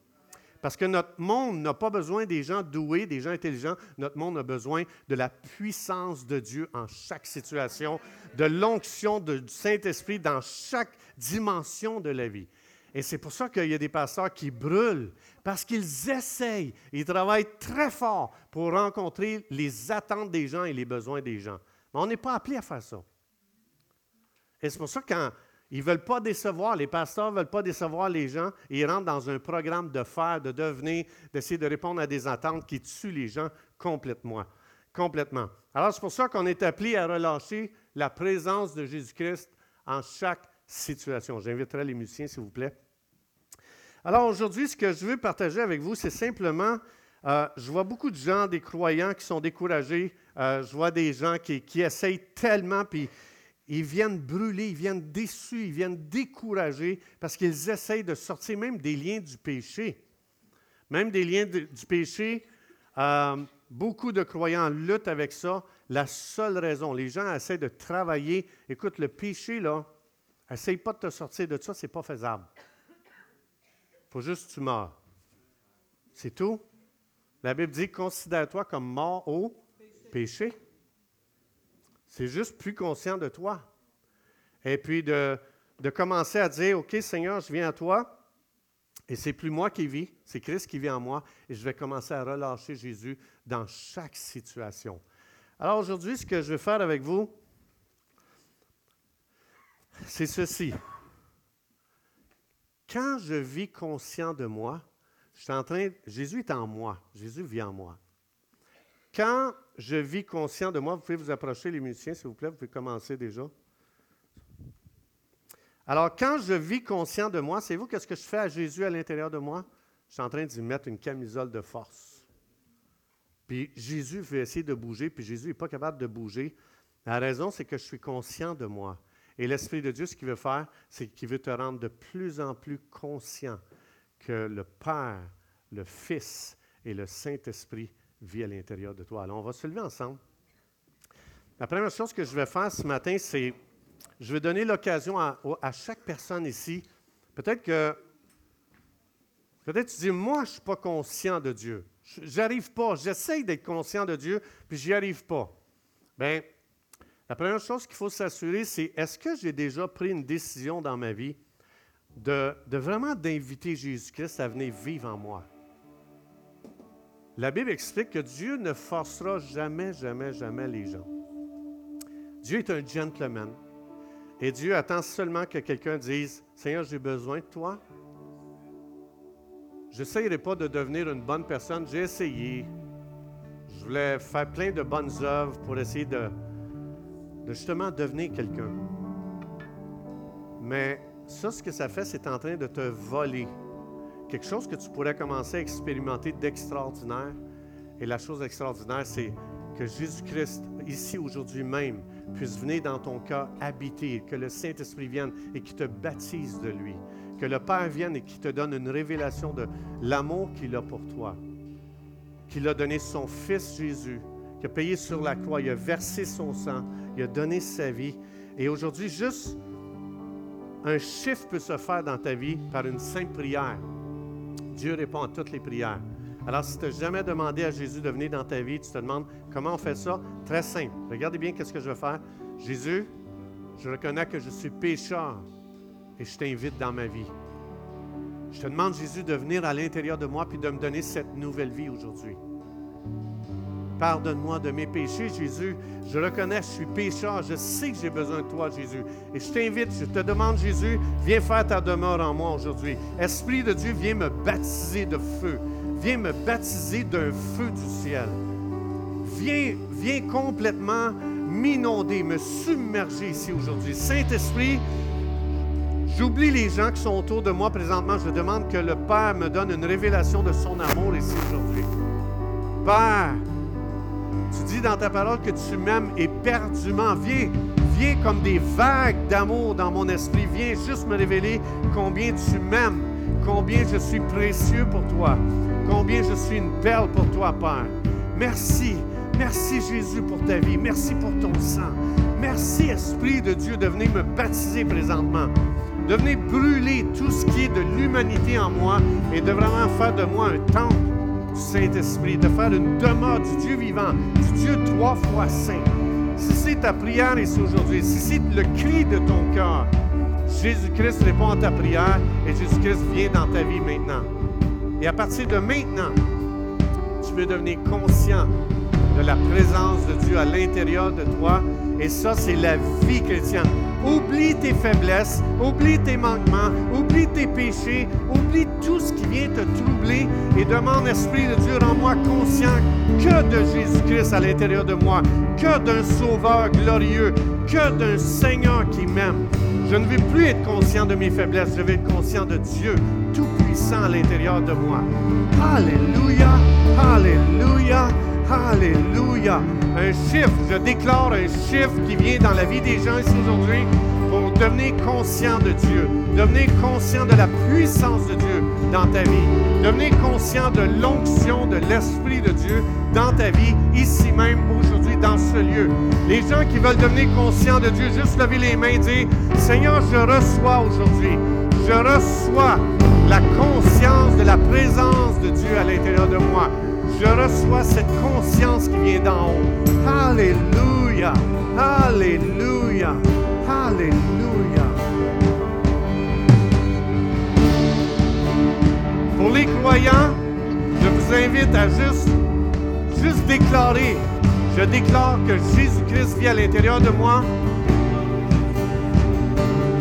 Parce que notre monde n'a pas besoin des gens doués, des gens intelligents. Notre monde a besoin de la puissance de Dieu en chaque situation, de l'onction du Saint-Esprit dans chaque dimension de la vie. Et c'est pour ça qu'il y a des pasteurs qui brûlent, parce qu'ils essayent, ils travaillent très fort pour rencontrer les attentes des gens et les besoins des gens. Mais on n'est pas appelé à faire ça. Et c'est pour ça que quand Ils ne veulent pas décevoir, les pasteurs ne veulent pas décevoir les gens. ils rentrent dans un programme de faire, de devenir, d'essayer de répondre à des attentes qui tuent les gens complètement. complètement. Alors, c'est pour ça qu'on est appelé à relâcher la présence de Jésus-Christ en chaque situation. J'inviterai les musiciens, s'il vous plaît. Alors, aujourd'hui, ce que je veux partager avec vous, c'est simplement, euh, je vois beaucoup de gens, des croyants qui sont découragés. Euh, je vois des gens qui, qui essayent tellement, puis ils viennent brûler, ils viennent déçus, ils viennent découragés parce qu'ils essayent de sortir même des liens du péché. Même des liens du péché, euh, beaucoup de croyants luttent avec ça. La seule raison, les gens essaient de travailler. Écoute, le péché, là, essaye pas de te sortir de ça, ce n'est pas faisable. Faut juste que tu meurs. C'est tout. La Bible dit considère-toi comme mort au péché. C'est juste plus conscient de toi. Et puis de, commencer à dire, OK Seigneur, je viens à toi. Et c'est plus moi qui vis, c'est Christ qui vit en moi. Et je vais commencer à relâcher Jésus dans chaque situation. Alors aujourd'hui, ce que je vais faire avec vous, c'est ceci. Quand je vis conscient de moi, je suis en Jésus est en moi, Jésus vit en moi. Quand je vis conscient de moi, vous pouvez vous approcher, les musiciens, s'il vous plaît, vous pouvez commencer déjà. Alors, quand je vis conscient de moi, c'est vous qu'est-ce que je fais à Jésus à l'intérieur de moi? Je suis en train d'y mettre une camisole de force. Puis Jésus veut essayer de bouger, puis Jésus n'est pas capable de bouger. La raison, c'est que je suis conscient de moi. Et l'Esprit de Dieu, ce qu'il veut faire, c'est qu'il veut te rendre de plus en plus conscient que le Père, le Fils et le Saint-Esprit vit à l'intérieur de toi. Alors, on va se lever ensemble. La première chose que je vais faire ce matin, c'est je vais donner l'occasion à, chaque personne ici. Peut-être que peut-être tu dis, moi, je suis pas conscient de Dieu. J'arrive pas. J'essaye d'être conscient de Dieu, puis j'y arrive pas. Bien, la première chose qu'il faut s'assurer, c'est est-ce que j'ai déjà pris une décision dans ma vie de vraiment d'inviter Jésus-Christ à venir vivre en moi? La Bible explique que Dieu ne forcera jamais, jamais, jamais les gens. Dieu est un gentleman. Et Dieu attend seulement que quelqu'un dise, Seigneur, j'ai besoin de toi. Je n'essayerai pas de devenir une bonne personne. J'ai essayé. Je voulais faire plein de bonnes œuvres pour essayer de, de justement devenir quelqu'un. Mais ça, ce que ça fait, c'est en train de te voler quelque chose que tu pourrais commencer à expérimenter d'extraordinaire. Et la chose extraordinaire, c'est que Jésus-Christ, ici aujourd'hui même, puisse venir dans ton cœur habiter, que le Saint-Esprit vienne et qui te baptise de lui, que le Père vienne et qui te donne une révélation de l'amour qu'il a pour toi, qu'il a donné son Fils Jésus, qui a payé sur la croix, il a versé son sang, il a donné sa vie. Et aujourd'hui, juste un chiffre peut se faire dans ta vie par une simple prière. Dieu répond à toutes les prières. Alors, si tu n'as jamais demandé à Jésus de venir dans ta vie, tu te demandes comment on fait ça, très simple. Regardez bien qu'est-ce que je vais faire. Jésus, je reconnais que je suis pécheur et je t'invite dans ma vie. Je te demande, Jésus, de venir à l'intérieur de moi puis de me donner cette nouvelle vie aujourd'hui. Pardonne-moi de mes péchés, Jésus. Je reconnais je suis pécheur. Je sais que j'ai besoin de toi, Jésus. Et je t'invite, je te demande, Jésus, viens faire ta demeure en moi aujourd'hui. Esprit de Dieu, viens me baptiser de feu. Viens me baptiser d'un feu du ciel. Viens, viens complètement m'inonder, me submerger ici aujourd'hui. Saint-Esprit, j'oublie les gens qui sont autour de moi présentement. Je demande que le Père me donne une révélation de son amour ici aujourd'hui. Père, tu dis dans ta parole que tu m'aimes éperdument. Viens, viens comme des vagues d'amour dans mon esprit. Viens juste me révéler combien tu m'aimes, combien je suis précieux pour toi, combien je suis une perle pour toi, Père. Merci. Merci Jésus pour ta vie. Merci pour ton sang. Merci Esprit de Dieu de venir me baptiser présentement. De venir brûler tout ce qui est de l'humanité en moi et de vraiment faire de moi un temple Saint-Esprit, de faire une demeure du Dieu vivant, du Dieu trois fois saint. Si c'est ta prière ici aujourd'hui, si c'est le cri de ton cœur, Jésus-Christ répond à ta prière et Jésus-Christ vient dans ta vie maintenant. Et à partir de maintenant, tu peux devenir conscient de la présence de Dieu à l'intérieur de toi. Et ça, c'est la vie chrétienne. Oublie tes faiblesses, oublie tes manquements, oublie tes péchés, oublie tout ce qui vient te troubler et demande, Esprit de Dieu, rends-moi conscient que de Jésus-Christ à l'intérieur de moi, que d'un Sauveur glorieux, que d'un Seigneur qui m'aime. Je ne veux plus être conscient de mes faiblesses, je veux être conscient de Dieu Tout-Puissant à l'intérieur de moi. Alléluia, Alléluia, Alléluia. Un chiffre, je déclare un chiffre qui vient dans la vie des gens ici aujourd'hui pour devenir conscient de Dieu, devenir conscient de la puissance de Dieu dans ta vie, devenir conscient de l'onction de l'Esprit de Dieu dans ta vie, ici même, aujourd'hui, dans ce lieu. Les gens qui veulent devenir conscients de Dieu, juste lever les mains et dire, Seigneur, je reçois aujourd'hui, je reçois la conscience de la présence de Dieu à l'intérieur de moi. Je reçois cette conscience qui vient d'en haut. Alléluia, Alléluia, Alléluia. Pour les croyants, je vous invite à juste, juste déclarer. Je déclare que Jésus-Christ vit à l'intérieur de moi.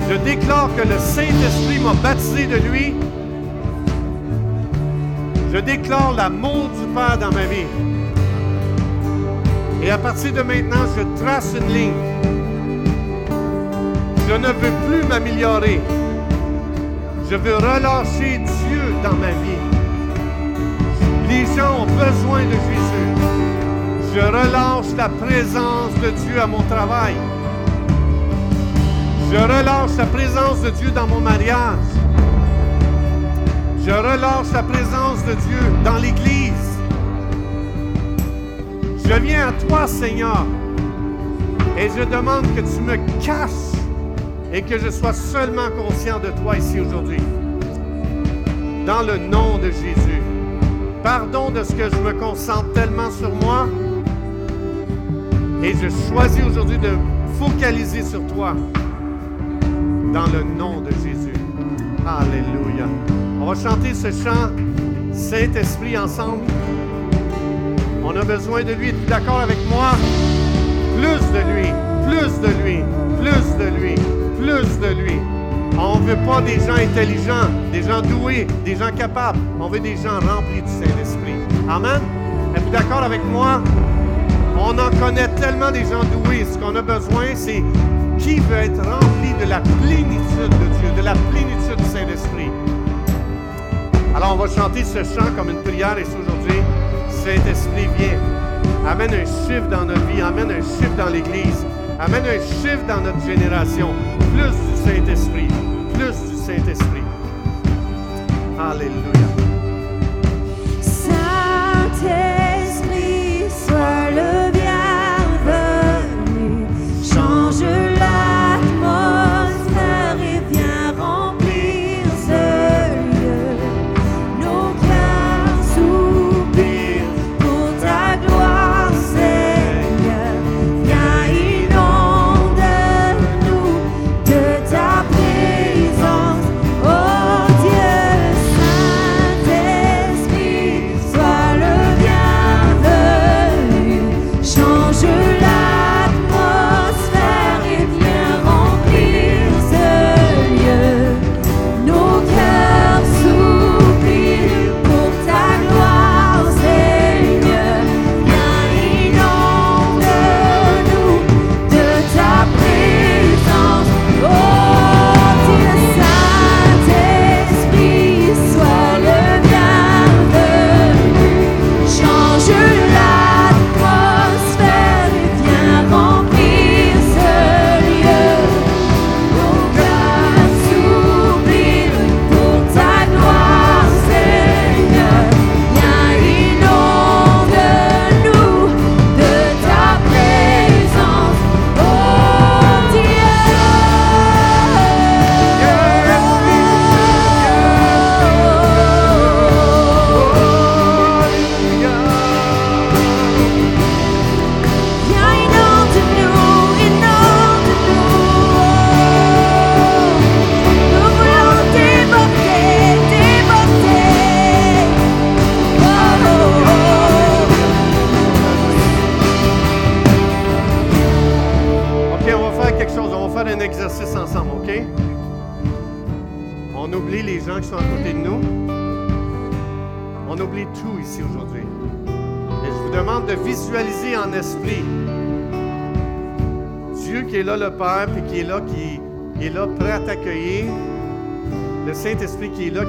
Je déclare que le Saint-Esprit m'a baptisé de lui. Je déclare l'amour du Père dans ma vie. Et à partir de maintenant, je trace une ligne. Je ne veux plus m'améliorer. Je veux relâcher Dieu dans ma vie. Les gens ont besoin de Jésus. Je relâche la présence de Dieu à mon travail. Je relâche la présence de Dieu dans mon mariage. Je relâche la présence de Dieu dans l'Église. Je viens à toi, Seigneur, et je demande que tu me caches et que je sois seulement conscient de toi ici aujourd'hui. Dans le nom de Jésus. Pardon de ce que je me concentre tellement sur moi. Et je choisis aujourd'hui de focaliser sur toi. Dans le nom de Jésus. Alléluia. On va chanter ce chant Saint-Esprit ensemble. On a besoin de lui. Es-tu d'accord avec moi? Plus de lui, plus de lui, plus de lui, plus de lui. On ne veut pas des gens intelligents, des gens doués, des gens capables. On veut des gens remplis du Saint-Esprit. Amen? Êtes-vous d'accord avec moi? On en connaît tellement des gens doués. Ce qu'on a besoin, c'est qui veut être rempli de la plénitude de Dieu, de la plénitude du Saint-Esprit. On va chanter ce chant comme une prière et aujourd'hui, Saint-Esprit, viens. Amène un chiffre dans notre vie, amène un chiffre dans l'Église, amène un chiffre dans notre génération. Plus du Saint-Esprit, plus du Saint-Esprit. Alléluia. Saint-Esprit,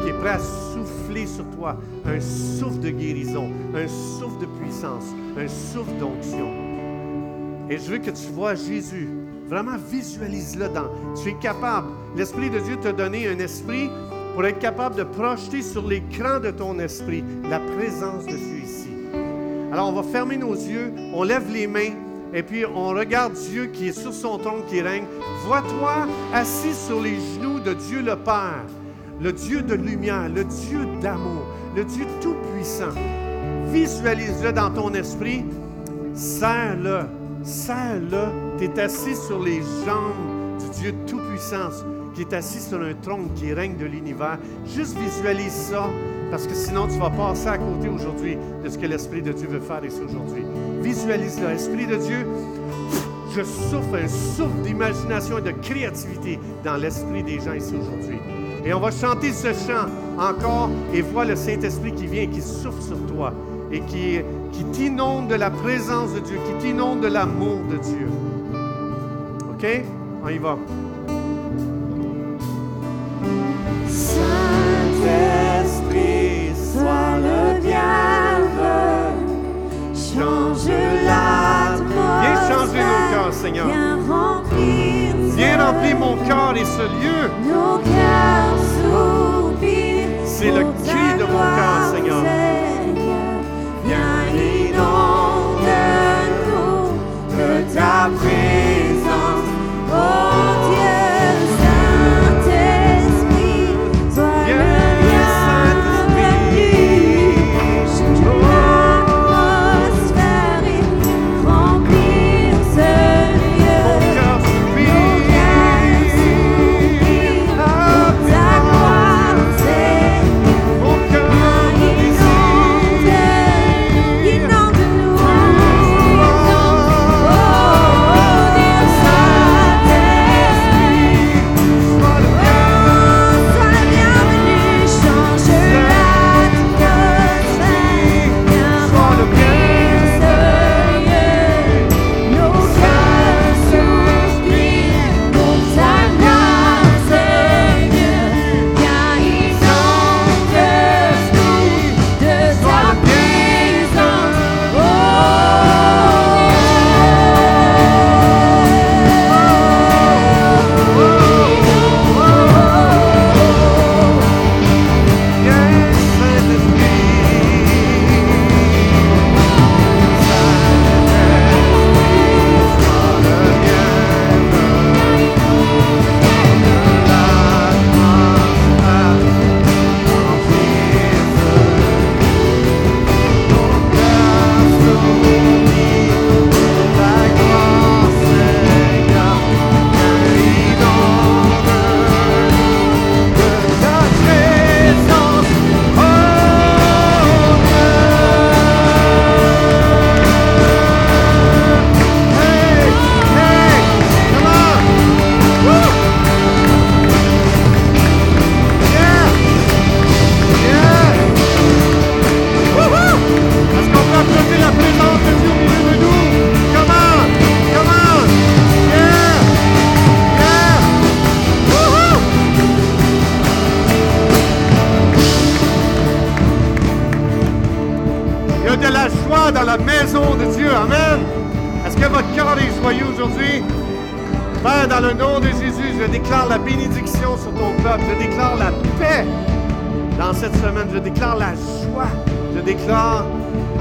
qui est prêt à souffler sur toi un souffle de guérison, un souffle de puissance, un souffle d'onction. Et je veux que tu vois Jésus. Vraiment, visualise-le dans. Tu es capable. L'Esprit de Dieu t'a donné un esprit pour être capable de projeter sur l'écran de ton esprit la présence de Dieu ici. Alors, on va fermer nos yeux, on lève les mains, et puis on regarde Dieu qui est sur son trône, qui règne. Vois-toi assis sur les genoux de Dieu le Père, le Dieu de lumière, le Dieu d'amour, le Dieu tout-puissant. Visualise-le dans ton esprit, serre-le, serre-le. Tu es assis sur les jambes du Dieu tout-puissant qui est assis sur un trône qui règne de l'univers. Juste visualise ça, parce que sinon tu vas passer à côté aujourd'hui de ce que l'Esprit de Dieu veut faire ici aujourd'hui. Visualise-le. Esprit de Dieu, je souffle un souffle d'imagination et de créativité dans l'esprit des gens ici aujourd'hui. Et on va chanter ce chant encore et vois le Saint-Esprit qui vient qui souffle sur toi et qui, qui t'inonde de la présence de Dieu, qui t'inonde de l'amour de Dieu. OK? On y va. Saint-Esprit, sois le bienvenu. Change l'atmosphère. Viens changer nos cœurs, Seigneur. Viens remplir Viens ce- remplir mon cœur et ce lieu. C'est le cri de mon cœur, Seigneur. Viens inonde-nous de ta présence. Dans la maison de Dieu. Amen. Est-ce que votre cœur est joyeux aujourd'hui? Père, dans le nom de Jésus, je déclare la bénédiction sur ton peuple. Je déclare la paix dans cette semaine. Je déclare la joie. Je déclare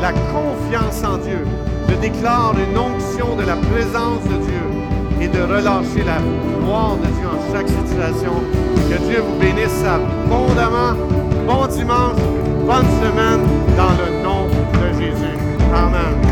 la confiance en Dieu. Je déclare une onction de la présence de Dieu et de relâcher la gloire de Dieu en chaque situation. Que Dieu vous bénisse abondamment. Bon dimanche, bonne semaine dans le nom de Jésus. Amen.